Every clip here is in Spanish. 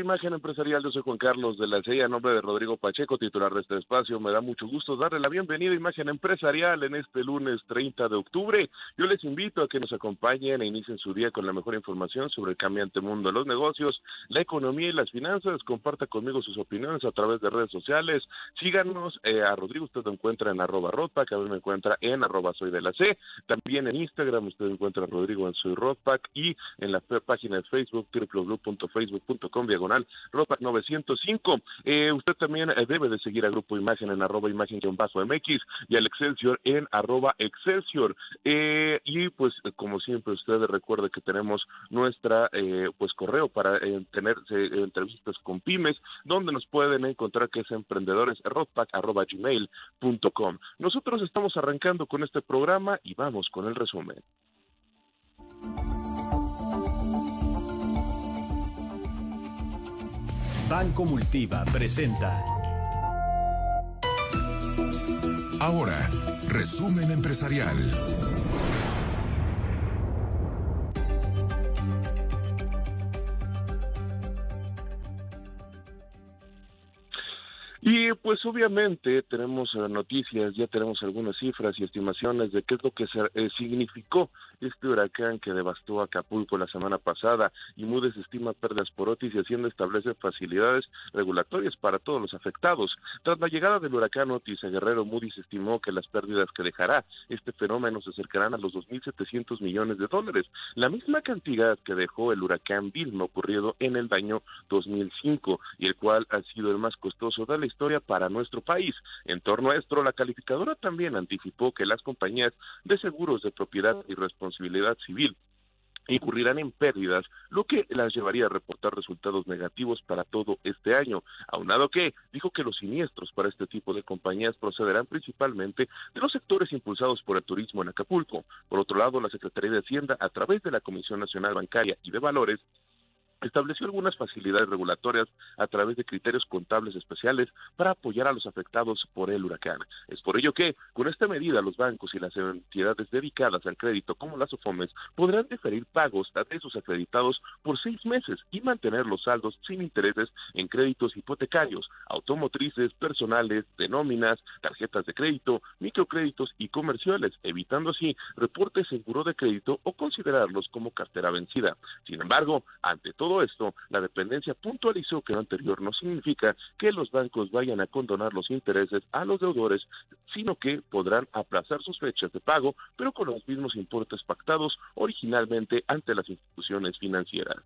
Imagen Empresarial, yo soy Juan Carlos de la CIA, a nombre de Rodrigo Pacheco, titular de este espacio. Me da mucho gusto darle la bienvenida a Imagen Empresarial en este lunes 30 de octubre. Yo les invito a que nos acompañen e inicien su día con la mejor información sobre el cambiante mundo de los negocios, la economía y las finanzas. Comparta conmigo sus opiniones a través de redes sociales. Síganos eh, a Rodrigo, usted lo encuentra en arroba Rodpack, a mí me encuentra en arroba soy de la C. También en Instagram usted encuentra a Rodrigo en soy Rodpack y en la página de Facebook www.facebook.com diagonal Ropa 905. Eh, usted también eh, debe de seguir a Grupo Imagen en arroba imagen-mx y al Excelsior en arroba Excelsior. Eh, y pues como siempre usted recuerde que tenemos nuestra pues correo para tener entrevistas con pymes donde nos pueden encontrar que es emprendedores arroba gmail.com. Nosotros estamos arrancando con este programa y vamos con el resumen. Banco Multiva presenta. Ahora, resumen empresarial. Pues obviamente tenemos eh, noticias, ya tenemos algunas cifras y estimaciones de qué es lo que eh, significó este huracán que devastó Acapulco la semana pasada y Moody's estima pérdidas por Otis y Hacienda establece facilidades regulatorias para todos los afectados. Tras la llegada del huracán Otis a Guerrero, Moody's estimó que las pérdidas que dejará este fenómeno se acercarán a los 2.700 millones de dólares, la misma cantidad que dejó el huracán Vilma ocurrido en el año 2005 y el cual ha sido el más costoso de la historia para nuestro país. En torno a esto, la calificadora también anticipó que las compañías de seguros de propiedad y responsabilidad civil incurrirán en pérdidas, lo que las llevaría a reportar resultados negativos para todo este año. Aunado que dijo que los siniestros para este tipo de compañías procederán principalmente de los sectores impulsados por el turismo en Acapulco. Por otro lado, la Secretaría de Hacienda, a través de la Comisión Nacional Bancaria y de Valores, estableció algunas facilidades regulatorias a través de criterios contables especiales para apoyar a los afectados por el huracán. Es por ello que, con esta medida, los bancos y las entidades dedicadas al crédito, como las OFOMES, podrán deferir pagos a sus acreditados por seis meses y mantener los saldos sin intereses en créditos hipotecarios, automotrices, personales, de nóminas, tarjetas de crédito, microcréditos y comerciales, evitando así reportes en de crédito o considerarlos como cartera vencida. Sin embargo, ante todo todo esto, la dependencia puntualizó que lo anterior no significa que los bancos vayan a condonar los intereses a los deudores, sino que podrán aplazar sus fechas de pago, pero con los mismos importes pactados originalmente ante las instituciones financieras.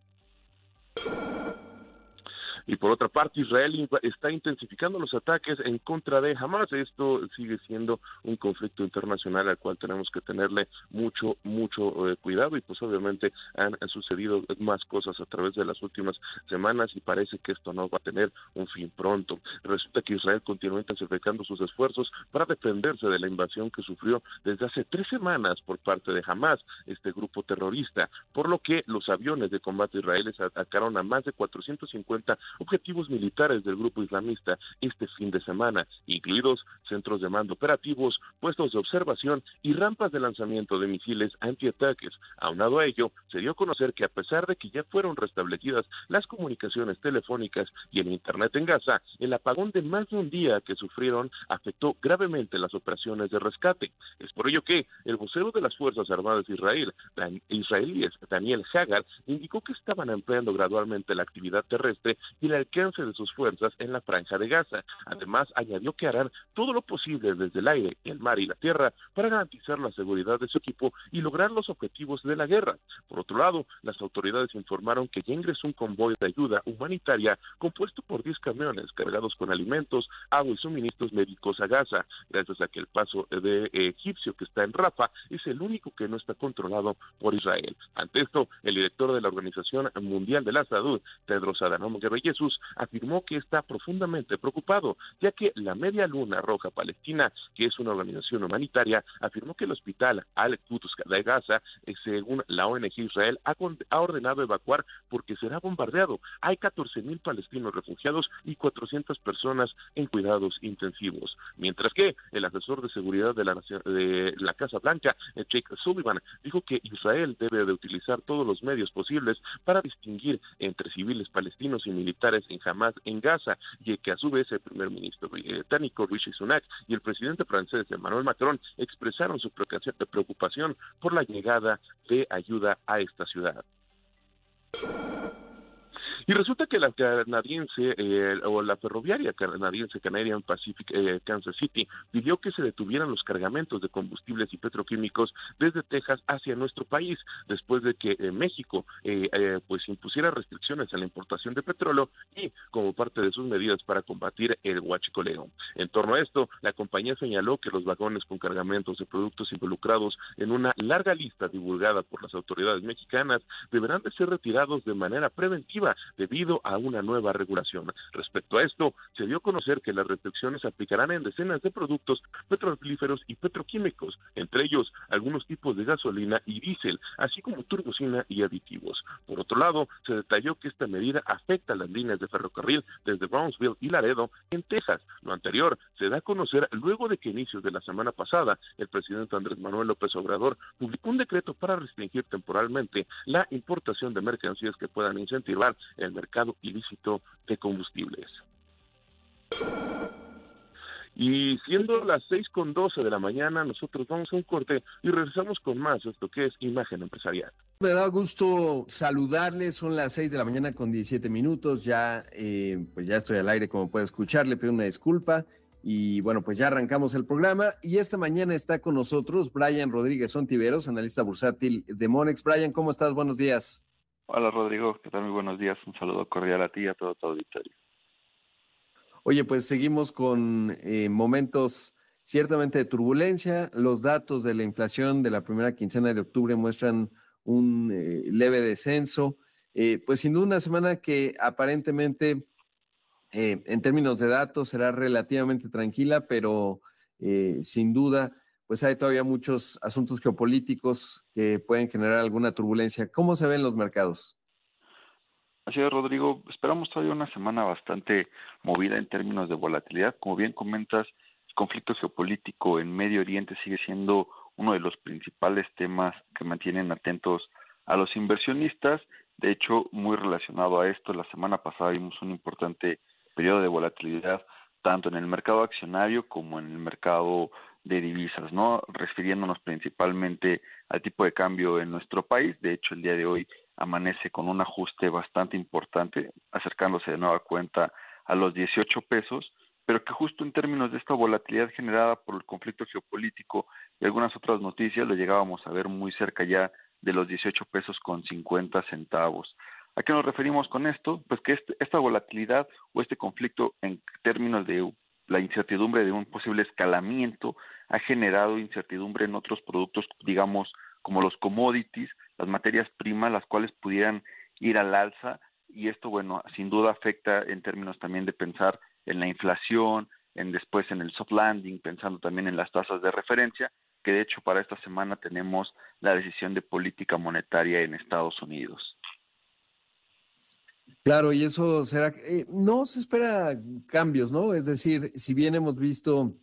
Y por otra parte, Israel está intensificando los ataques en contra de Hamas. Esto sigue siendo un conflicto internacional al cual tenemos que tenerle mucho, mucho eh, cuidado. Y pues obviamente han, sucedido más cosas a través de las últimas semanas y parece que esto no va a tener un fin pronto. Resulta que Israel continúa intensificando sus esfuerzos para defenderse de la invasión que sufrió desde hace tres semanas por parte de Hamas, este grupo terrorista, por lo que los aviones de combate israelíes atacaron a más de 450 objetivos militares del grupo islamista este fin de semana, incluidos centros de mando operativos, puestos de observación y rampas de lanzamiento de misiles antiataques. Aunado a ello, se dio a conocer que a pesar de que ya fueron restablecidas las comunicaciones telefónicas y el Internet en Gaza, el apagón de más de un día que sufrieron afectó gravemente las operaciones de rescate. Es por ello que el vocero de las Fuerzas Armadas de Israel, israelíes, Daniel Hagar, indicó que estaban empleando gradualmente la actividad terrestre y el alcance de sus fuerzas en la franja de Gaza. Además, añadió que harán todo lo posible desde el aire, el mar y la tierra para garantizar la seguridad de su equipo y lograr los objetivos de la guerra. Por otro lado, las autoridades informaron que ya ingresó un convoy de ayuda humanitaria compuesto por 10 camiones cargados con alimentos, agua y suministros médicos a Gaza, gracias a que el paso de egipcio que está en Rafa es el único que no está controlado por Israel. Ante esto, el director de la Organización Mundial de la Salud, Tedros Adhanom Ghebreyesus, Jesús afirmó que está profundamente preocupado, ya que la Media Luna Roja Palestina, que es una organización humanitaria, afirmó que el hospital Al-Quds de Gaza, eh, según la ONG Israel, ha, ordenado evacuar porque será bombardeado. Hay 14 mil palestinos refugiados y 400 personas en cuidados intensivos. Mientras que el asesor de seguridad de la, de la Casa Blanca, eh, Jake Sullivan, dijo que Israel debe de utilizar todos los medios posibles para distinguir entre civiles palestinos y militares en Hamas en Gaza, y que a su vez el primer ministro británico Rishi Sunak y el presidente francés Emmanuel Macron expresaron su preocupación por la llegada de ayuda a esta ciudad. Y resulta que la canadiense eh, o la ferroviaria canadiense Canadian Pacific eh, Kansas City pidió que se detuvieran los cargamentos de combustibles y petroquímicos desde Texas hacia nuestro país después de que eh, México pues impusiera restricciones a la importación de petróleo y como parte de sus medidas para combatir el huachicoleo. En torno a esto, la compañía señaló que los vagones con cargamentos de productos involucrados en una larga lista divulgada por las autoridades mexicanas deberán de ser retirados de manera preventiva debido a una nueva regulación. Respecto a esto, se dio a conocer que las restricciones aplicarán en decenas de productos petrolíferos y petroquímicos, entre ellos algunos tipos de gasolina y diésel, así como turbocina y aditivos. Por otro lado, se detalló que esta medida afecta a las líneas de ferrocarril desde Brownsville y Laredo, en Texas. Lo anterior se da a conocer luego de que inicios de la semana pasada el presidente Andrés Manuel López Obrador publicó un decreto para restringir temporalmente la importación de mercancías que puedan incentivar el mercado ilícito de combustibles. Y siendo las seis con doce de la mañana, nosotros vamos a un corte y regresamos con más esto que es Imagen Empresarial. Me da gusto saludarles, son las seis de la mañana con 17 minutos, ya, eh, pues ya estoy al aire como puede escuchar, le pido una disculpa y bueno, pues ya arrancamos el programa y esta mañana está con nosotros Brian Rodríguez Ontiveros, analista bursátil de Monex. Brian, ¿cómo estás? Buenos días. Hola Rodrigo, ¿qué tal? Muy buenos días. Un saludo cordial a ti y a todo tu auditorio. Oye, pues seguimos con eh, momentos ciertamente de turbulencia. Los datos de la inflación de la primera quincena de octubre muestran un eh, leve descenso. Eh, pues sin duda una semana que aparentemente en términos de datos será relativamente tranquila, pero sin duda pues hay todavía muchos asuntos geopolíticos que pueden generar alguna turbulencia. ¿Cómo se ven los mercados? Así es, Rodrigo. Esperamos todavía una semana bastante movida en términos de volatilidad. Como bien comentas, el conflicto geopolítico en Medio Oriente sigue siendo uno de los principales temas que mantienen atentos a los inversionistas. De hecho, muy relacionado a esto, la semana pasada vimos un importante periodo de volatilidad tanto en el mercado accionario como en el mercado de divisas, ¿no? Refiriéndonos principalmente al tipo de cambio en nuestro país. De hecho, el día de hoy amanece con un ajuste bastante importante, acercándose de nueva cuenta a los 18 pesos, pero que justo en términos de esta volatilidad generada por el conflicto geopolítico y algunas otras noticias, lo llegábamos a ver muy cerca ya de los 18 pesos con 50 centavos. ¿A qué nos referimos con esto? Pues que este, esta volatilidad o este conflicto en términos de la incertidumbre de un posible escalamiento ha generado incertidumbre en otros productos, digamos, como los commodities, las materias primas, las cuales pudieran ir al alza y esto, bueno, sin duda afecta en términos también de pensar en la inflación, en después en el soft landing, pensando también en las tasas de referencia, que de hecho para esta semana tenemos la decisión de política monetaria en Estados Unidos. Claro, y eso será, eh, no se espera cambios, ¿no? Es decir, si bien hemos visto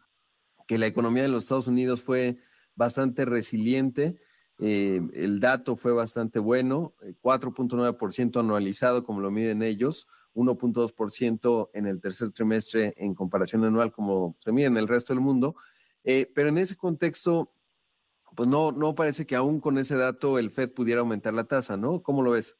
que la economía de los Estados Unidos fue bastante resiliente, eh, el dato fue bastante bueno, 4.9% eh, anualizado como lo miden ellos, 1.2% en el tercer trimestre en comparación anual como se mide en el resto del mundo, pero en ese contexto, pues no, no parece que aún con ese dato el Fed pudiera aumentar la tasa, ¿no? ¿Cómo lo ves?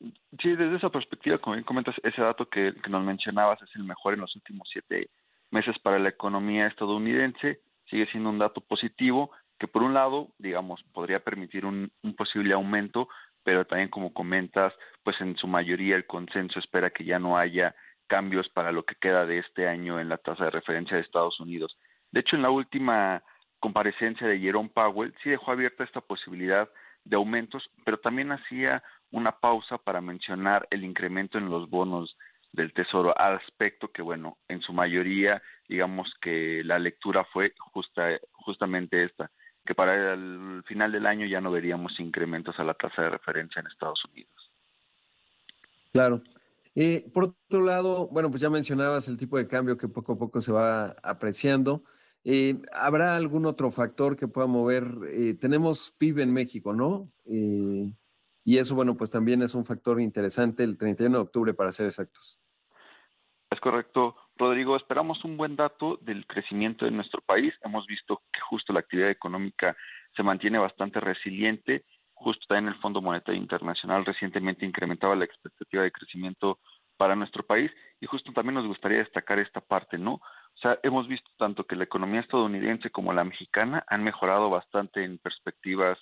Sí, desde esa perspectiva, como bien comentas, ese dato que, nos mencionabas es el mejor en los últimos siete meses para la economía estadounidense, sigue siendo un dato positivo que por un lado, digamos, podría permitir un, un posible aumento, pero también como comentas, pues en su mayoría el consenso espera que ya no haya cambios para lo que queda de este año en la tasa de referencia de Estados Unidos. De hecho, en la última comparecencia de Jerome Powell sí dejó abierta esta posibilidad de aumentos, pero también hacía una pausa para mencionar el incremento en los bonos del Tesoro al aspecto que, bueno, en su mayoría, digamos que la lectura fue justa, justamente esta, que para el final del año ya no veríamos incrementos a la tasa de referencia en Estados Unidos. Claro. Eh, por otro lado, bueno, pues ya mencionabas el tipo de cambio que poco a poco se va apreciando. Eh, ¿Habrá algún otro factor que pueda mover? Eh, tenemos PIB en México, ¿no? Y eso, bueno, pues también es un factor interesante el 31 de octubre, para ser exactos. Es correcto, Rodrigo. Esperamos un buen dato del crecimiento de nuestro país. Hemos visto que justo la actividad económica se mantiene bastante resiliente. Justo también el Fondo Monetario Internacional recientemente incrementaba la expectativa de crecimiento para nuestro país y justo también nos gustaría destacar esta parte, ¿no? O sea, hemos visto tanto que la economía estadounidense como la mexicana han mejorado bastante en perspectivas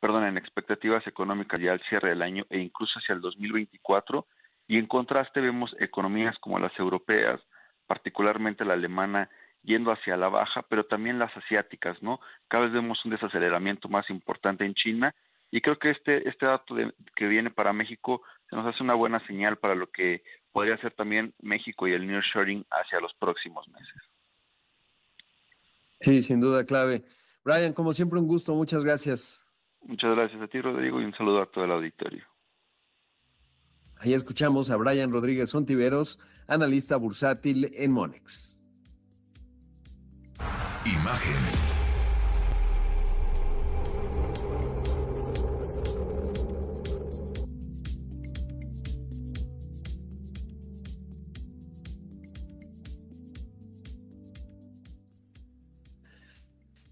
perdón, en expectativas económicas ya al cierre del año e incluso hacia el 2024. Y en contraste vemos economías como las europeas, particularmente la alemana, yendo hacia la baja, pero también las asiáticas, ¿no? Cada vez vemos un desaceleramiento más importante en China y creo que este, este dato que viene para México se nos hace una buena señal para lo que podría ser también México y el nearshoring hacia los próximos meses. Sí, sin duda clave. Brian, como siempre, un gusto. Muchas gracias. Muchas gracias a ti, Rodrigo, y un saludo a todo el auditorio. Ahí escuchamos a Brian Rodríguez Sontiveros, analista bursátil en Monex. Imagen.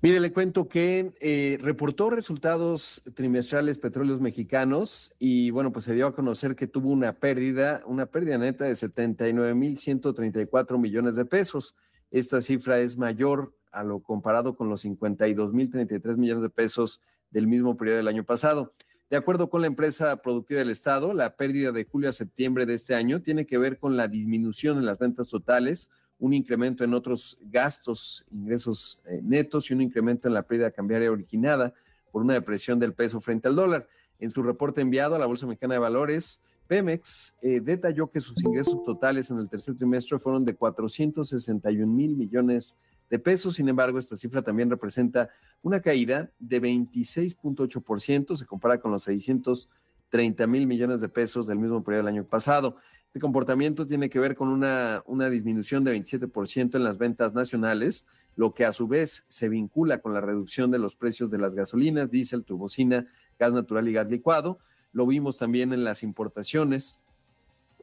Mire, le cuento que eh, reportó resultados trimestrales petróleos mexicanos y bueno, pues se dio a conocer que tuvo una pérdida, una pérdida neta de 79.134 millones de pesos. Esta cifra es mayor a lo comparado con los 52.033 millones de pesos del mismo periodo del año pasado. De acuerdo con la empresa productiva del Estado, la pérdida de julio a septiembre de este año tiene que ver con la disminución en las ventas totales, un incremento en otros gastos, ingresos eh, netos y un incremento en la pérdida cambiaria originada por una depresión del peso frente al dólar. En su reporte enviado a la Bolsa Mexicana de Valores, Pemex eh, detalló que sus ingresos totales en el tercer trimestre fueron de 461 mil millones de pesos. Sin embargo, esta cifra también representa una caída de 26.8%, se compara con los 630 mil millones de pesos del mismo periodo del año pasado. Este comportamiento tiene que ver con una, disminución de 27% en las ventas nacionales, lo que a su vez se vincula con la reducción de los precios de las gasolinas, diésel, turbocina, gas natural y gas licuado. Lo vimos también en las importaciones,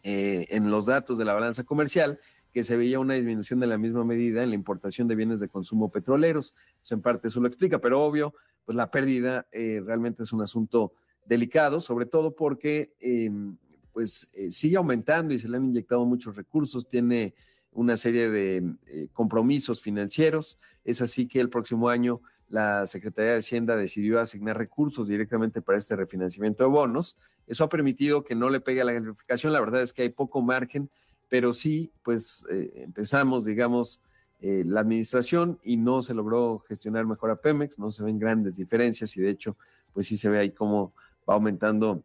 eh, en los datos de la balanza comercial, que se veía una disminución de la misma medida en la importación de bienes de consumo petroleros. Pues en parte eso lo explica, pero obvio, pues la pérdida eh, realmente es un asunto delicado, sobre todo porque em, pues eh, sigue aumentando y se le han inyectado muchos recursos, tiene una serie de eh, compromisos financieros. Es así que el próximo año la Secretaría de Hacienda decidió asignar recursos directamente para este refinanciamiento de bonos. Eso ha permitido que no le pegue a la calificación. La verdad es que hay poco margen, pero sí, pues eh, empezamos, digamos, la administración y no se logró gestionar mejor a Pemex, no se ven grandes diferencias y de hecho, pues sí se ve ahí cómo va aumentando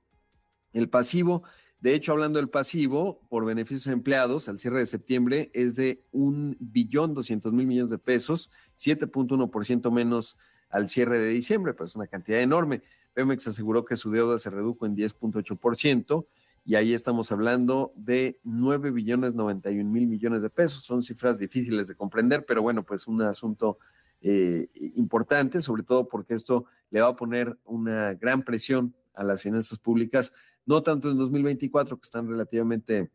el pasivo. De hecho, hablando del pasivo por beneficios empleados, al cierre de septiembre es de un billón doscientos mil millones de pesos, 7.1% menos al cierre de diciembre, pero es una cantidad enorme. Pemex aseguró que su deuda se redujo en 10.8% y ahí estamos hablando de 9 billones 91 mil millones de pesos. Son cifras difíciles de comprender, pero bueno, pues un asunto eh, importante, sobre todo porque esto le va a poner una gran presión a las finanzas públicas no tanto en 2024, que están relativamente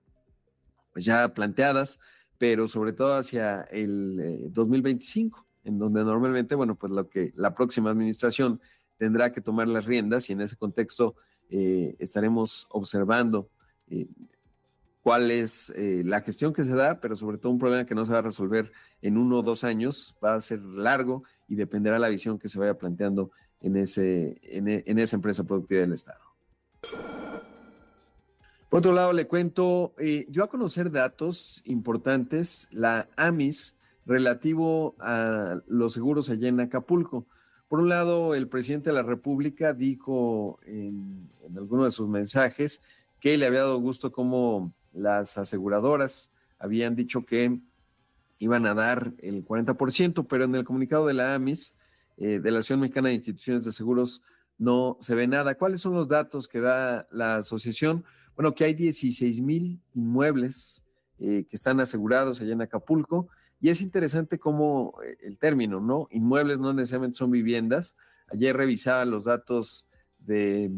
pues ya planteadas, pero sobre todo hacia el 2025, eh, en donde normalmente, bueno, pues lo que la próxima administración tendrá que tomar las riendas y en ese contexto eh, estaremos observando eh, cuál es la gestión que se da, pero sobre todo un problema que no se va a resolver en uno o dos años, va a ser largo y dependerá la visión que se vaya planteando en, ese, en, en esa empresa productiva del Estado. Por otro lado, le cuento, eh, yo a conocer datos importantes, la AMIS, relativo a los seguros allá en Acapulco. Por un lado, el presidente de la República dijo en, alguno de sus mensajes que le había dado gusto cómo las aseguradoras habían dicho que iban a dar el 40%, pero en el comunicado de la AMIS, de la Asociación Mexicana de Instituciones de Seguros, no se ve nada. ¿Cuáles son los datos que da la asociación? Bueno, que hay 16 mil inmuebles que están asegurados allá en Acapulco y es interesante cómo el término, ¿no? Inmuebles no necesariamente son viviendas. Ayer revisaba los datos de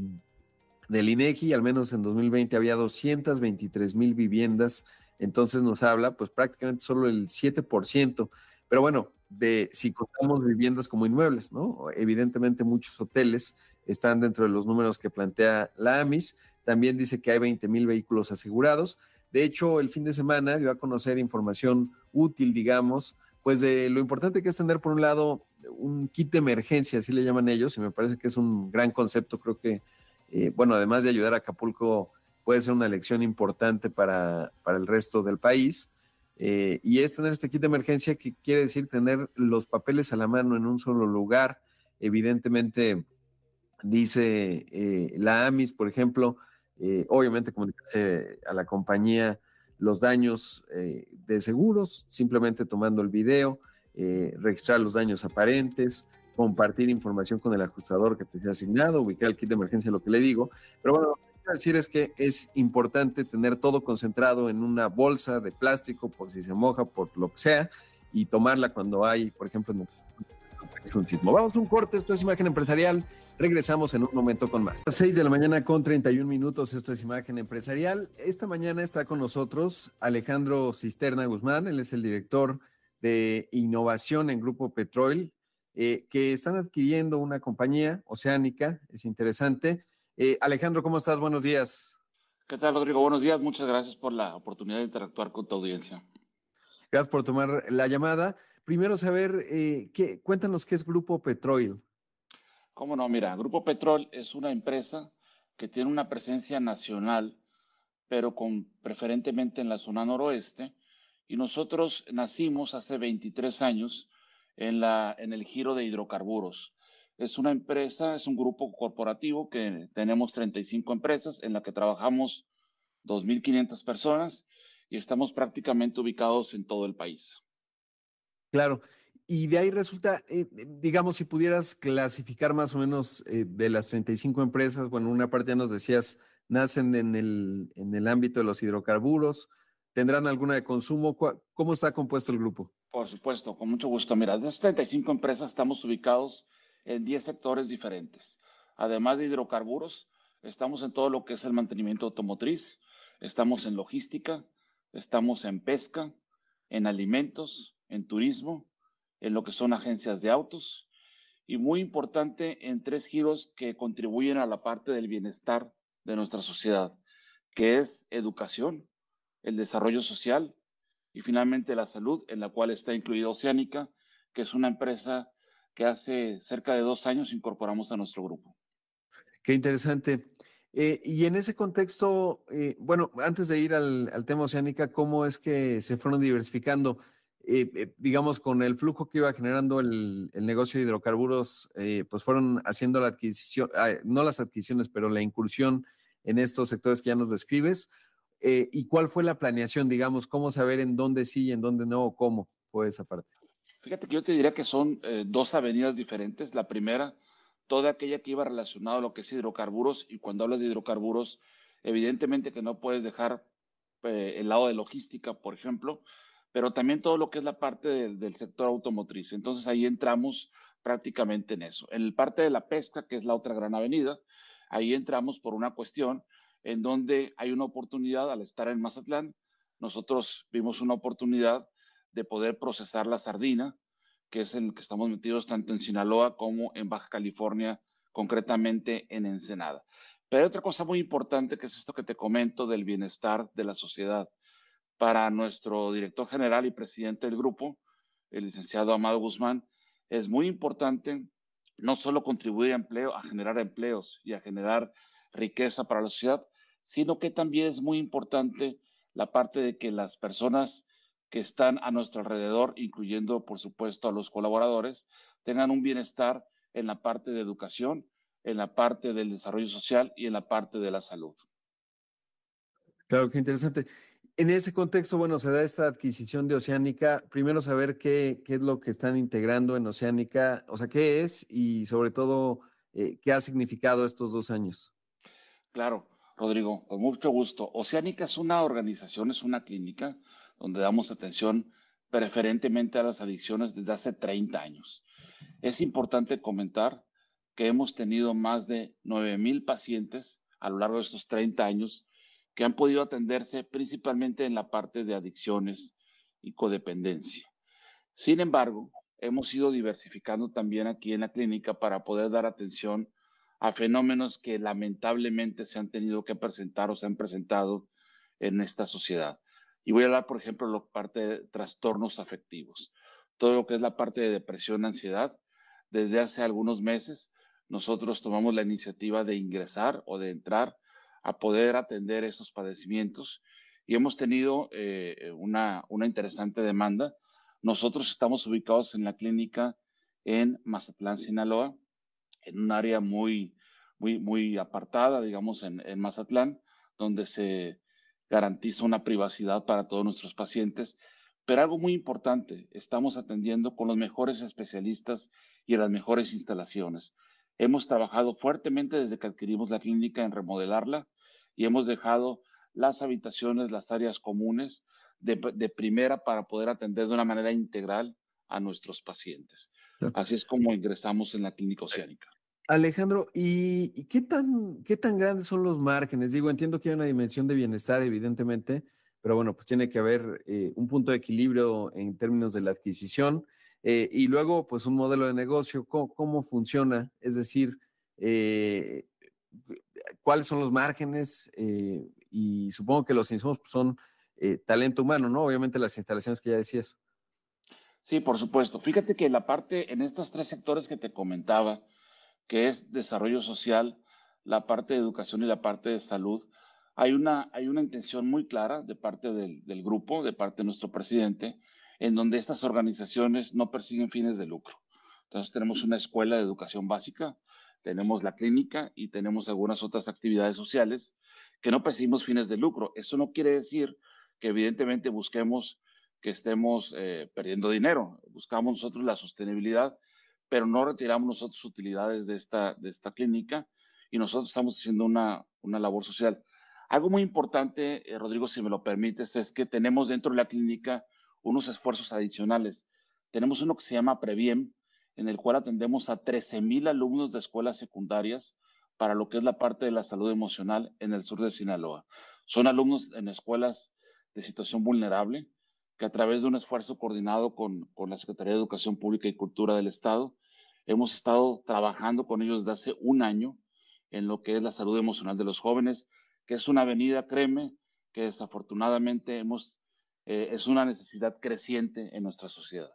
del INEGI, al menos en 2020 había 223 mil viviendas, entonces nos habla pues prácticamente solo el 7%, pero bueno, de si contamos viviendas como inmuebles, ¿no? Evidentemente muchos hoteles están dentro de los números que plantea la AMIS, también dice que hay 20 mil vehículos asegurados, de hecho el fin de semana dio a conocer información útil, digamos, pues de lo importante que es tener por un lado un kit de emergencia, así le llaman ellos, y me parece que es un gran concepto, creo que eh, bueno, además de ayudar a Acapulco, puede ser una lección importante para, el resto del país. Eh, y es tener este kit de emergencia que quiere decir tener los papeles a la mano en un solo lugar. Evidentemente, dice eh, la AMIS, por ejemplo, obviamente comunicarse a la compañía los daños de seguros, simplemente tomando el video, registrar los daños aparentes, compartir información con el ajustador que te sea asignado, ubicar el kit de emergencia, lo que le digo. Pero bueno, lo que quiero decir es que es importante tener todo concentrado en una bolsa de plástico por si se moja, por lo que sea, y tomarla cuando hay, por ejemplo, un sismo. Vamos a un corte, esto es Imagen Empresarial. Regresamos en un momento con más. A 6 de la mañana con 31 minutos, esto es Imagen Empresarial. Esta mañana está con nosotros Alejandro Cisterna Guzmán, él es el director de innovación en Grupo Petrol eh, que están adquiriendo una compañía oceánica, es interesante. Eh, Alejandro, ¿cómo estás? Buenos días. ¿Qué tal, Rodrigo? Buenos días. Muchas gracias por la oportunidad de interactuar con tu audiencia. Gracias por tomar la llamada. Primero saber, eh, qué, cuéntanos qué es Grupo Petrol. Cómo no, mira, Grupo Petrol es una empresa que tiene una presencia nacional, pero con preferentemente en la zona noroeste. Y nosotros nacimos hace 23 años en, la, en el giro de hidrocarburos. Es una empresa, es un grupo corporativo que tenemos 35 empresas en la que trabajamos 2.500 personas y estamos prácticamente ubicados en todo el país. Claro. Y de ahí resulta, eh, digamos, si pudieras clasificar más o menos eh, de las 35 empresas, bueno, una parte ya nos decías, nacen en el, en el ámbito de los hidrocarburos, ¿tendrán alguna de consumo? ¿Cómo está compuesto el grupo? Por supuesto, con mucho gusto. Mira, de esas 35 empresas estamos ubicados en 10 sectores diferentes. Además de hidrocarburos, estamos en todo lo que es el mantenimiento automotriz, estamos en logística, estamos en pesca, en alimentos, en turismo, en lo que son agencias de autos y muy importante en tres giros que contribuyen a la parte del bienestar de nuestra sociedad, que es educación, el desarrollo social y finalmente la salud, en la cual está incluida Oceánica, que es una empresa que hace cerca de dos años incorporamos a nuestro grupo. Qué interesante. Eh, y en ese contexto, eh, bueno, antes de ir al, tema Oceánica, ¿cómo es que se fueron diversificando? Eh, digamos, con el flujo que iba generando el, negocio de hidrocarburos, pues fueron haciendo la adquisición, no las adquisiciones, pero la incursión en estos sectores que ya nos describes, eh, ¿Y cuál fue la planeación, digamos? ¿Cómo saber en dónde sí y en dónde no o cómo fue esa parte? Fíjate que yo te diría que son eh, dos avenidas diferentes. La primera, toda aquella que iba relacionada a lo que es hidrocarburos, y cuando hablas de hidrocarburos, evidentemente que no puedes dejar eh, el lado de logística, por ejemplo, pero también todo lo que es la parte del, sector automotriz. Entonces ahí entramos prácticamente en eso. En el parte de la pesca, que es la otra gran avenida, ahí entramos por una cuestión en donde hay una oportunidad al estar en Mazatlán. Nosotros vimos una oportunidad de poder procesar la sardina, que es en el que estamos metidos tanto en Sinaloa como en Baja California, concretamente en Ensenada. Pero hay otra cosa muy importante que es esto que te comento del bienestar de la sociedad. Para nuestro director general y presidente del grupo, el licenciado Amado Guzmán, es muy importante no solo contribuir a empleo, a generar empleos y a generar riqueza para la sociedad, sino que también es muy importante la parte de que las personas que están a nuestro alrededor, incluyendo por supuesto a los colaboradores, tengan un bienestar en la parte de educación, en la parte del desarrollo social y en la parte de la salud. Claro, qué interesante. En ese contexto, bueno, se da esta adquisición de Oceánica. Primero saber qué, es lo que están integrando en Oceánica, o sea, qué es y sobre todo eh, qué ha significado estos dos años. Claro, Rodrigo, con mucho gusto. Oceánica es una organización, es una clínica donde damos atención preferentemente a las adicciones desde hace 30 años. Es importante comentar que hemos tenido más de 9.000 pacientes a lo largo de estos 30 años que han podido atenderse principalmente en la parte de adicciones y codependencia. Sin embargo, hemos ido diversificando también aquí en la clínica para poder dar atención a fenómenos que lamentablemente se han tenido que presentar o se han presentado en esta sociedad. Y voy a hablar, por ejemplo, de la parte de trastornos afectivos, todo lo que es la parte de depresión, ansiedad. Desde hace algunos meses, nosotros tomamos la iniciativa de ingresar o de entrar a poder atender esos padecimientos y hemos tenido eh, una, una interesante demanda. Nosotros estamos ubicados en la clínica en Mazatlán, Sinaloa, en un área muy, muy, muy apartada, digamos, en, en Mazatlán, donde se garantiza una privacidad para todos nuestros pacientes. Pero algo muy importante, estamos atendiendo con los mejores especialistas y las mejores instalaciones. Hemos trabajado fuertemente desde que adquirimos la clínica en remodelarla y hemos dejado las habitaciones, las áreas comunes de, primera para poder atender de una manera integral a nuestros pacientes. Así es como ingresamos en la clínica oceánica. Alejandro, ¿y, qué, tan, qué tan grandes son los márgenes? Digo, entiendo que hay una dimensión de bienestar, evidentemente, pero bueno, pues tiene que haber eh, un punto de equilibrio en términos de la adquisición eh, y luego, pues un modelo de negocio, cómo, funciona, es decir, eh, cuáles son los márgenes eh, y supongo que los insumos pues, son eh, talento humano, ¿no? Obviamente las instalaciones que ya decías. Sí, por supuesto. Fíjate que la parte, en estos tres sectores que te comentaba, que es desarrollo social, la parte de educación y la parte de salud, hay una, hay una intención muy clara de parte del, del grupo, de parte de nuestro presidente, en donde estas organizaciones no persiguen fines de lucro. Entonces tenemos una escuela de educación básica, tenemos la clínica y tenemos algunas otras actividades sociales que no percibimos fines de lucro. Eso no quiere decir que evidentemente busquemos que estemos eh, perdiendo dinero. Buscamos nosotros la sostenibilidad, pero no retiramos nosotros utilidades de esta, de esta clínica y nosotros estamos haciendo una, una labor social. Algo muy importante, eh, Rodrigo, si me lo permites, es que tenemos dentro de la clínica unos esfuerzos adicionales. Tenemos uno que se llama Previem, en el cual atendemos a 13.000 alumnos de escuelas secundarias para lo que es la parte de la salud emocional en el sur de Sinaloa. Son alumnos en escuelas de situación vulnerable que a través de un esfuerzo coordinado con, con la Secretaría de Educación Pública y Cultura del Estado, hemos estado trabajando con ellos desde hace un año en lo que es la salud emocional de los jóvenes, que es una avenida, créeme, que desafortunadamente hemos, eh, es una necesidad creciente en nuestra sociedad.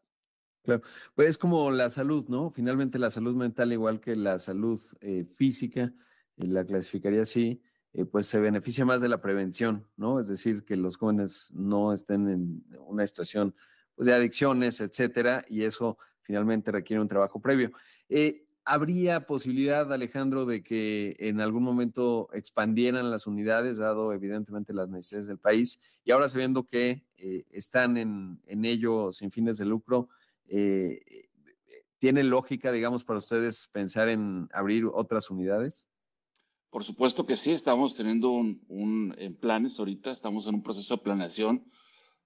Claro, pues es como la salud, ¿no? Finalmente la salud mental, igual que la salud eh, física, eh, la clasificaría así, pues se beneficia más de la prevención, ¿no? Es decir, que los jóvenes no estén en una situación pues, de adicciones, etcétera, y eso finalmente requiere un trabajo previo. ¿Habría posibilidad, Alejandro, de que en algún momento expandieran las unidades, dado evidentemente las necesidades del país, y ahora sabiendo que están en, ello sin fines de lucro, eh, ¿Tiene lógica, digamos, para ustedes pensar en abrir otras unidades? Por supuesto que sí, estamos teniendo un, en planes ahorita, estamos en un proceso de planeación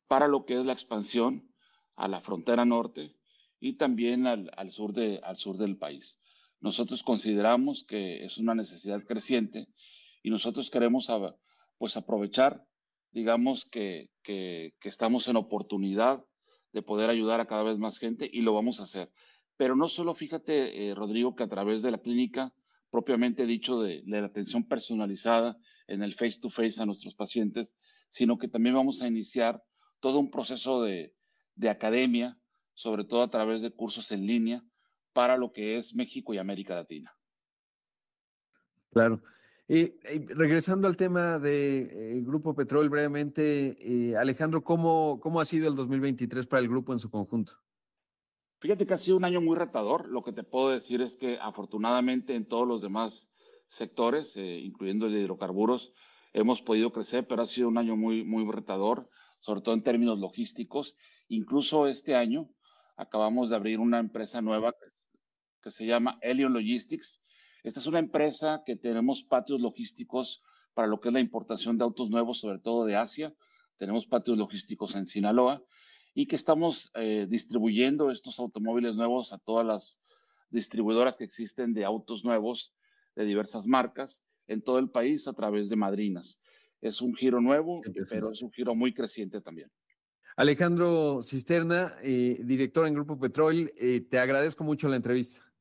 para lo que es la expansión a la frontera norte y también al sur del país. Nosotros consideramos que es una necesidad creciente y nosotros queremos pues aprovechar, digamos que, que, estamos en oportunidad de poder ayudar a cada vez más gente y lo vamos a hacer. Pero no solo, fíjate, eh, Rodrigo, que a través de la clínica, propiamente dicho, de, la atención personalizada en el face-to-face a nuestros pacientes, sino que también vamos a iniciar todo un proceso de, de academia, sobre todo a través de cursos en línea, para lo que es México y América Latina. Claro. Eh, eh, regresando al tema del de, eh, Grupo Petrol brevemente, Alejandro, ¿cómo, ¿cómo ha sido el 2023 para el grupo en su conjunto? Fíjate que ha sido un año muy retador. Lo que te puedo decir es que afortunadamente en todos los demás sectores, incluyendo el de hidrocarburos, hemos podido crecer, pero ha sido un año muy, muy retador, sobre todo en términos logísticos. Incluso este año acabamos de abrir una empresa nueva que, que se llama Elion Logistics. Esta es una empresa que tenemos patios logísticos para lo que es la importación de autos nuevos, sobre todo de Asia. Tenemos patios logísticos en Sinaloa y que estamos eh, distribuyendo estos automóviles nuevos a todas las distribuidoras que existen de autos nuevos de diversas marcas en todo el país a través de madrinas. Es un giro nuevo, pero es un giro muy creciente también. Alejandro Cisterna, eh, director en Grupo Petrol, eh, te agradezco mucho la entrevista.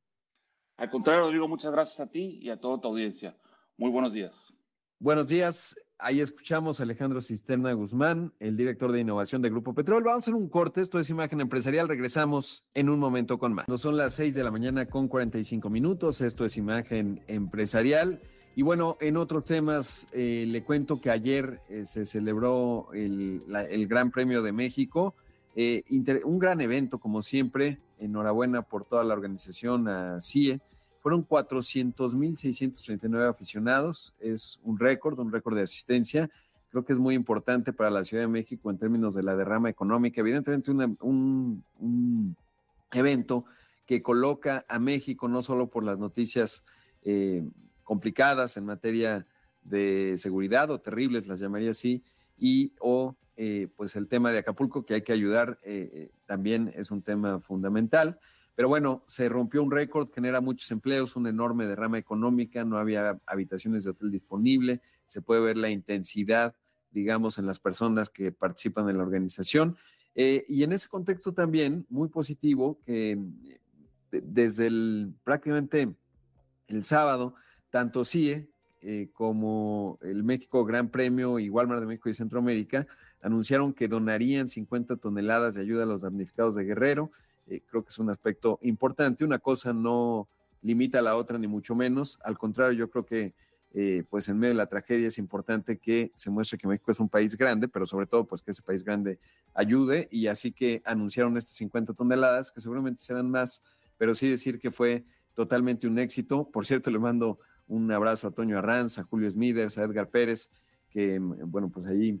Al contrario, Rodrigo, muchas gracias a ti y a toda tu audiencia. Muy buenos días. Buenos días. Ahí escuchamos a Alejandro Cisterna Guzmán, el director de innovación de Grupo Petrol. Vamos a hacer un corte, esto es Imagen Empresarial. Regresamos en un momento con más. No son las 6 de la mañana con 45 minutos. Esto es Imagen Empresarial. Y bueno, en otros temas, eh, le cuento que ayer eh, se celebró el, Gran Premio de México. Eh, un gran evento, como siempre. Enhorabuena por toda la organización, a CIE fueron 400.639 aficionados, es un récord, un récord de asistencia. Creo que es muy importante para la Ciudad de México en términos de la derrama económica. Evidentemente, un, evento que coloca a México no solo por las noticias eh, complicadas en materia de seguridad o terribles, las llamaría así, y o eh, pues el tema de Acapulco que hay que ayudar eh, también es un tema fundamental. Pero bueno, se rompió un récord, genera muchos empleos, una enorme derrama económica, no había habitaciones de hotel disponible, se puede ver la intensidad, digamos, en las personas que participan en la organización. Eh, y en ese contexto también, muy positivo, que eh, desde el prácticamente el sábado, tanto CIE eh, como el México Gran Premio y Walmart de México y Centroamérica anunciaron que donarían 50 toneladas de ayuda a los damnificados de Guerrero. Eh, creo que es un aspecto importante. Una cosa no limita a la otra, ni mucho menos. Al contrario, yo creo que eh, pues en medio de la tragedia es importante que se muestre que México es un país grande, pero sobre todo pues que ese país grande ayude y así que anunciaron estas 50 toneladas, que seguramente serán más, pero sí decir que fue totalmente un éxito. Por cierto, le mando un abrazo a Toño Arranz, a Julio Smithers, a Edgar Pérez, que bueno, pues ahí,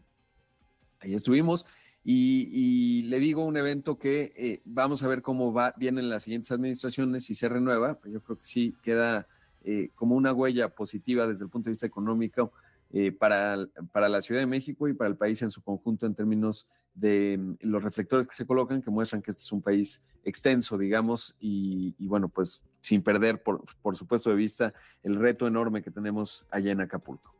ahí estuvimos. Y, le digo un evento que eh, vamos a ver cómo va, vienen las siguientes administraciones y se renueva. Yo creo que sí queda eh, como una huella positiva desde el punto de vista económico eh, para, para la Ciudad de México y para el país en su conjunto en términos de mm, los reflectores que se colocan, que muestran que este es un país extenso, digamos, y, bueno, pues sin perder, por, por supuesto, de vista el reto enorme que tenemos allá en Acapulco.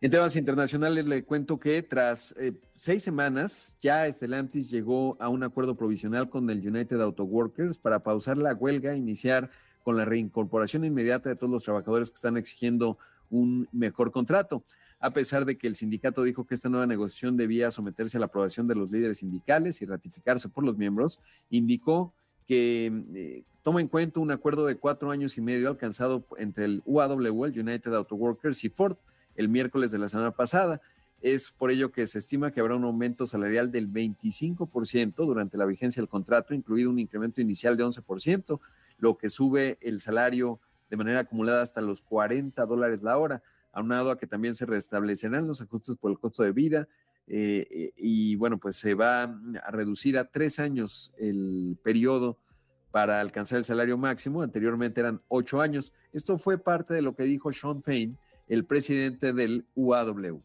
En temas internacionales le cuento que tras eh, seis semanas ya Estelantis llegó a un acuerdo provisional con el United Auto Workers para pausar la huelga e iniciar con la reincorporación inmediata de todos los trabajadores que están exigiendo un mejor contrato. A pesar de que el sindicato dijo que esta nueva negociación debía someterse a la aprobación de los líderes sindicales y ratificarse por los miembros, indicó que eh, toma en cuenta un acuerdo de cuatro años y medio alcanzado entre el UAW, el United Auto Workers y Ford el miércoles de la semana pasada. Es por ello que se estima que habrá un aumento salarial del 25% durante la vigencia del contrato, incluido un incremento inicial de 11%, lo que sube el salario de manera acumulada hasta los 40 dólares la hora, aunado a que también se restablecerán los ajustes por el costo de vida. Eh, y bueno, pues se va a reducir a tres años el periodo para alcanzar el salario máximo. Anteriormente eran ocho años. Esto fue parte de lo que dijo Sean Fain, el presidente del UAW.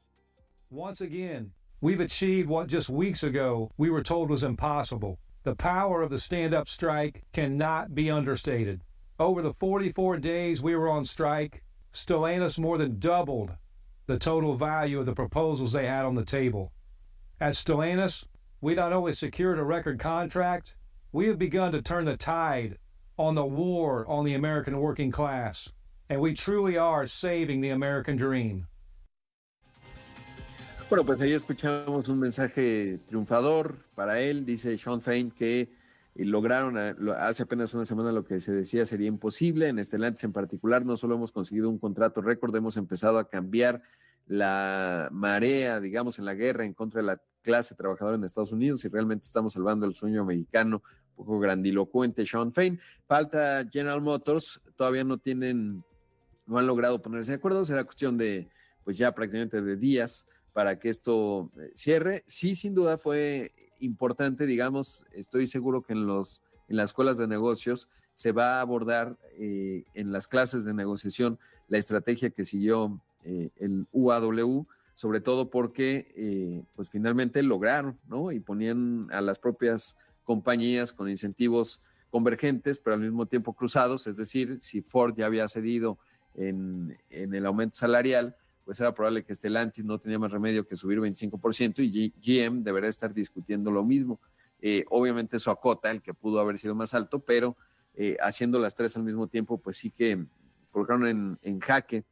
Once again, we've achieved what just weeks ago we were told was impossible. The power of the stand up strike cannot be understated. Over the 44 days we were on strike, Stellantis more than doubled the total value of the proposals they had on the table. At Stellantis, we not only secured a record contract, we have begun to turn the tide on the war on the American working class. And we truly are saving the American dream. Bueno, pues ahí escuchamos un mensaje triunfador para él. Dice Sean Fain que lograron hace apenas una semana lo que se decía sería imposible. En Estelantes en particular, no solo hemos conseguido un contrato récord, hemos empezado a cambiar la marea, digamos, en la guerra en contra de la clase trabajadora en Estados Unidos y realmente estamos salvando el sueño americano, un poco grandilocuente Sean Fain. Falta General Motors, todavía no tienen no han logrado ponerse de acuerdo, será cuestión de, pues ya prácticamente de días para que esto eh, cierre. Sí, sin duda fue importante, digamos, estoy seguro que en, los, en las escuelas de negocios se va a abordar eh, en las clases de negociación la estrategia que siguió eh, el UAW, sobre todo porque pues finalmente lograron, ¿no? Y ponían a las propias compañías con incentivos convergentes, pero al mismo tiempo cruzados, es decir, si Ford ya había cedido en, en el aumento salarial, pues era probable que Stellantis no tenía más remedio que subir 25% y GM debería estar discutiendo lo mismo. Eh, obviamente eso acota el que pudo haber sido más alto, pero eh, haciendo las tres al mismo tiempo, pues sí que colocaron en, en jaque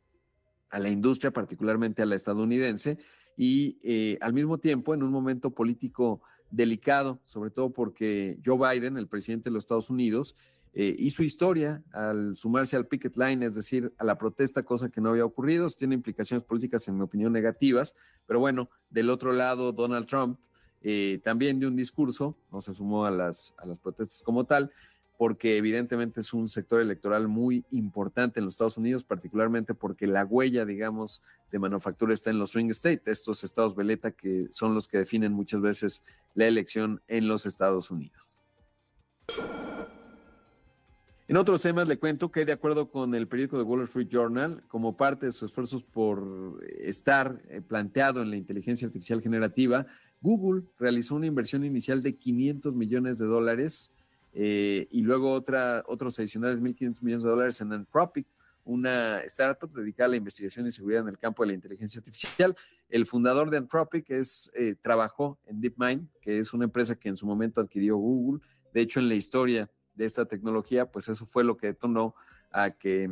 a la industria, particularmente a la estadounidense, y eh, al mismo tiempo en un momento político delicado, sobre todo porque Joe Biden, el presidente de los Estados Unidos, eh, hizo historia al sumarse al picket line, es decir, a la protesta, cosa que no había ocurrido. Tiene implicaciones políticas, en mi opinión, negativas. Pero bueno, del otro lado, Donald Trump eh, también dio un discurso, no se sumó a las, a las protestas como tal, porque evidentemente es un sector electoral muy importante en los Estados Unidos, particularmente porque la huella, digamos, de manufactura está en los swing states, estos estados veleta que son los que definen muchas veces la elección en los Estados Unidos. En otros temas le cuento que de acuerdo con el periódico de Wall Street Journal, como parte de sus esfuerzos por estar eh, planteado en la inteligencia artificial generativa, Google realizó una inversión inicial de 500 millones de dólares eh, y luego otra, otros adicionales 1.500 millones de dólares en Anthropic, una startup dedicada a la investigación y seguridad en el campo de la inteligencia artificial. El fundador de Anthropic es, eh, trabajó en DeepMind, que es una empresa que en su momento adquirió Google. De hecho, en la historia de esta tecnología, pues eso fue lo que detonó a que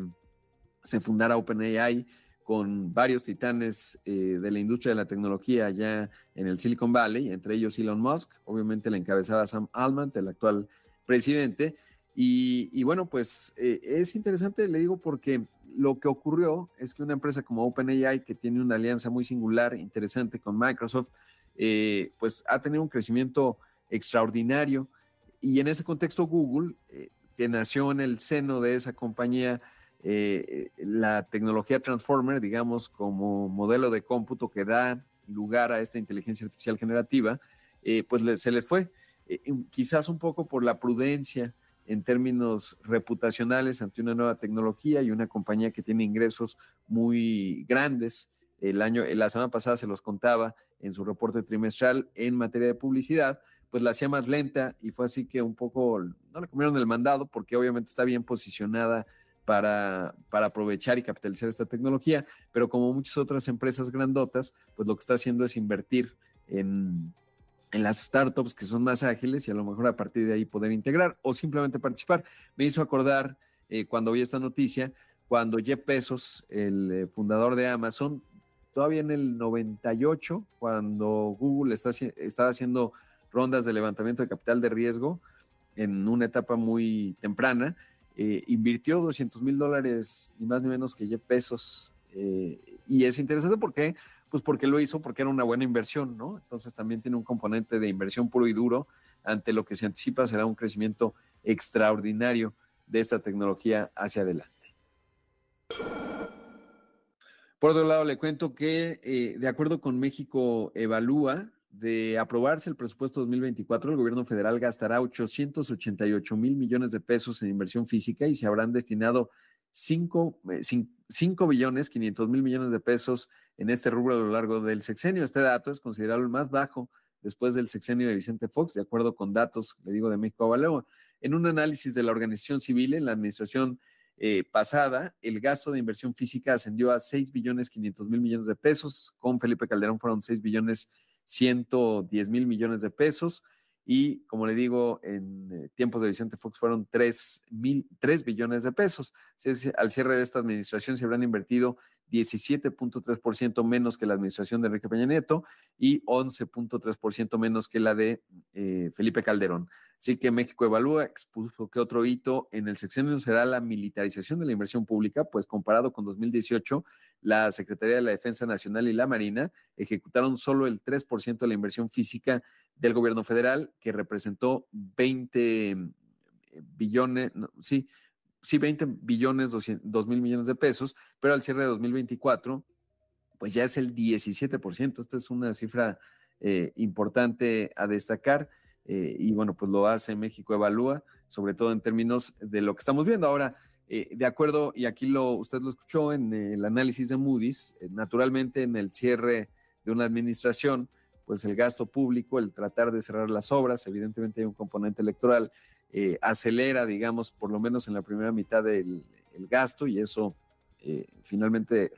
se fundara OpenAI con varios titanes eh, de la industria de la tecnología allá en el Silicon Valley, entre ellos Elon Musk, obviamente la encabezada Sam Altman, el actual presidente. Y, bueno, pues eh, es interesante, le digo, porque lo que ocurrió es que una empresa como OpenAI, que tiene una alianza muy singular, interesante con Microsoft, eh, pues ha tenido un crecimiento extraordinario y en ese contexto Google, eh, que nació en el seno de esa compañía, eh, la tecnología Transformer, digamos, como modelo de cómputo que da lugar a esta inteligencia artificial generativa, eh, pues se les fue, quizás un poco por la prudencia en términos reputacionales ante una nueva tecnología y una compañía que tiene ingresos muy grandes. El año, la semana pasada se los contaba en su reporte trimestral en materia de publicidad, pues la hacía más lenta y fue así que un poco no le comieron el mandado porque obviamente está bien posicionada para, para, aprovechar y capitalizar esta tecnología, pero como muchas otras empresas grandotas, pues lo que está haciendo es invertir en, en las startups que son más ágiles y a lo mejor a partir de ahí poder integrar o simplemente participar. Me hizo acordar eh, cuando vi esta noticia, cuando Jeff Bezos, el eh, fundador de Amazon, todavía en el 98, cuando Google está, estaba haciendo rondas de levantamiento de capital de riesgo en una etapa muy temprana. Eh, invirtió 200 mil dólares, ni más ni menos que 10 pesos. Eh, y es interesante porque, pues porque lo hizo, porque era una buena inversión, ¿no? Entonces también tiene un componente de inversión puro y duro ante lo que se anticipa será un crecimiento extraordinario de esta tecnología hacia adelante. Por otro lado, le cuento que eh, de acuerdo con México Evalúa, de aprobarse el presupuesto 2024, el gobierno federal gastará 888 mil millones de pesos en inversión física y se habrán destinado 5, eh, billones 500 mil millones de pesos en este rubro a lo largo del sexenio. Este dato es considerado el más bajo después del sexenio de Vicente Fox, de acuerdo con datos, le digo, de México Valeo. En un análisis de la organización civil, en la administración eh, pasada, el gasto de inversión física ascendió a 6 billones 500 mil millones de pesos. Con Felipe Calderón fueron 6 billones 110 mil millones de pesos. Y como le digo, en eh, tiempos de Vicente Fox fueron 3, mil, 3 billones de pesos. Al cierre de esta administración se habrán invertido 17.3% menos que la administración de Enrique Peña Nieto y 11.3% menos que la de eh, Felipe Calderón. Así que México Evalúa expuso que otro hito en el sexenio será la militarización de la inversión pública, pues comparado con 2018, la Secretaría de la Defensa Nacional y la Marina ejecutaron solo el 3% de la inversión física del gobierno federal, que representó 20 eh, billones, sí, sí, 20 billones, 2 mil millones de pesos, pero al cierre de 2024 pues ya es el 17%. Esta es una cifra eh, importante a destacar. Eh, y bueno, pues lo hace México Evalúa, sobre todo en términos de lo que estamos viendo. Ahora, eh, de acuerdo, y aquí lo, usted lo escuchó en el análisis de Moody's, naturalmente en el cierre de una administración, pues el gasto público, el tratar de cerrar las obras, evidentemente hay un componente electoral, acelera, digamos, por lo menos en la primera mitad del gasto y eso finalmente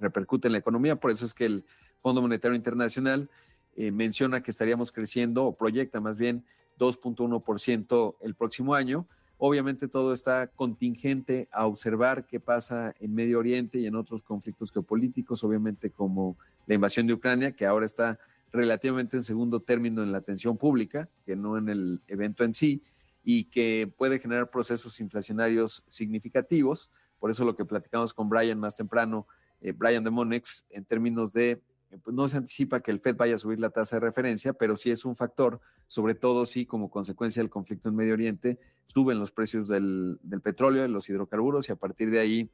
repercute en la economía. Por eso es que el Fondo Monetario Internacional eh, menciona que estaríamos creciendo, o proyecta más bien 2.1% el próximo año. Obviamente todo está contingente a observar qué pasa en Medio Oriente y en otros conflictos geopolíticos, obviamente como la invasión de Ucrania, que ahora está relativamente en segundo término en la atención pública, que no en el evento en sí, y que puede generar procesos inflacionarios significativos. Por eso lo que platicamos con Brian más temprano, eh, Brian de Monex, en términos de pues no se anticipa que el Fed vaya a subir la tasa de referencia, pero sí es un factor, sobre todo si como consecuencia del conflicto en Medio Oriente suben los precios del, petróleo, de los hidrocarburos y a partir de ahí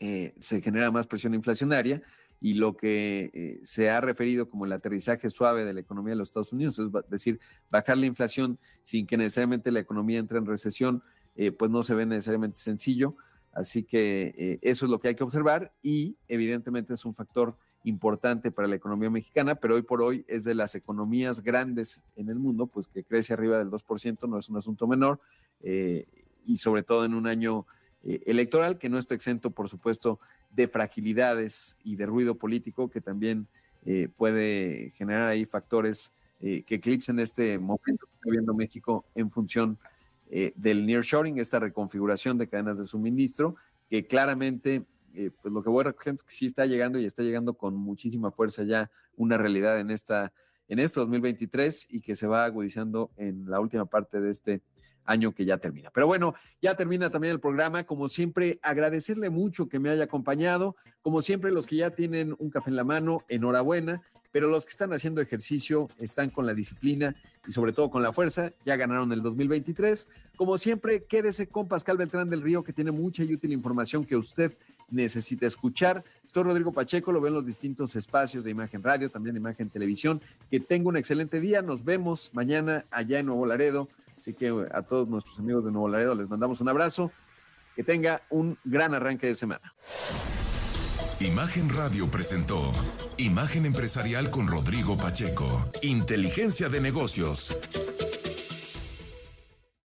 eh, se genera más presión inflacionaria y lo que eh, se ha referido como el aterrizaje suave de la economía de los Estados Unidos, es decir, bajar la inflación sin que necesariamente la economía entre en recesión, eh, pues no se ve necesariamente sencillo. Así que eso es lo que hay que observar y evidentemente es un factor importante para la economía mexicana, pero hoy por hoy es de las economías grandes en el mundo, pues que crece arriba del 2%, no es un asunto menor, eh, y sobre todo en un año eh, electoral que no está exento, por supuesto, de fragilidades y de ruido político que también eh, puede generar ahí factores que eclipsen este momento que está viendo México en función del nearshoring, esta reconfiguración de cadenas de suministro, que claramente eh, pues lo que voy a recoger es que sí está llegando y está llegando con muchísima fuerza ya una realidad en esta en este 2023 y que se va agudizando en la última parte de este año que ya termina. Pero bueno, ya termina también el programa. Como siempre, agradecerle mucho que me haya acompañado. Como siempre, los que ya tienen un café en la mano, enhorabuena. Pero los que están haciendo ejercicio están con la disciplina y sobre todo con la fuerza. Ya ganaron el 2023. Como siempre, quédese con Pascal Beltrán del Río, que tiene mucha y útil información que usted necesita escuchar. Soy Rodrigo Pacheco, lo veo en los distintos espacios de Imagen Radio, también de Imagen Televisión. Que tenga un excelente día. Nos vemos mañana allá en Nuevo Laredo. Así que a todos nuestros amigos de Nuevo Laredo les mandamos un abrazo. Que tenga un gran arranque de semana. Imagen Radio presentó Imagen Empresarial con Rodrigo Pacheco. Inteligencia de negocios.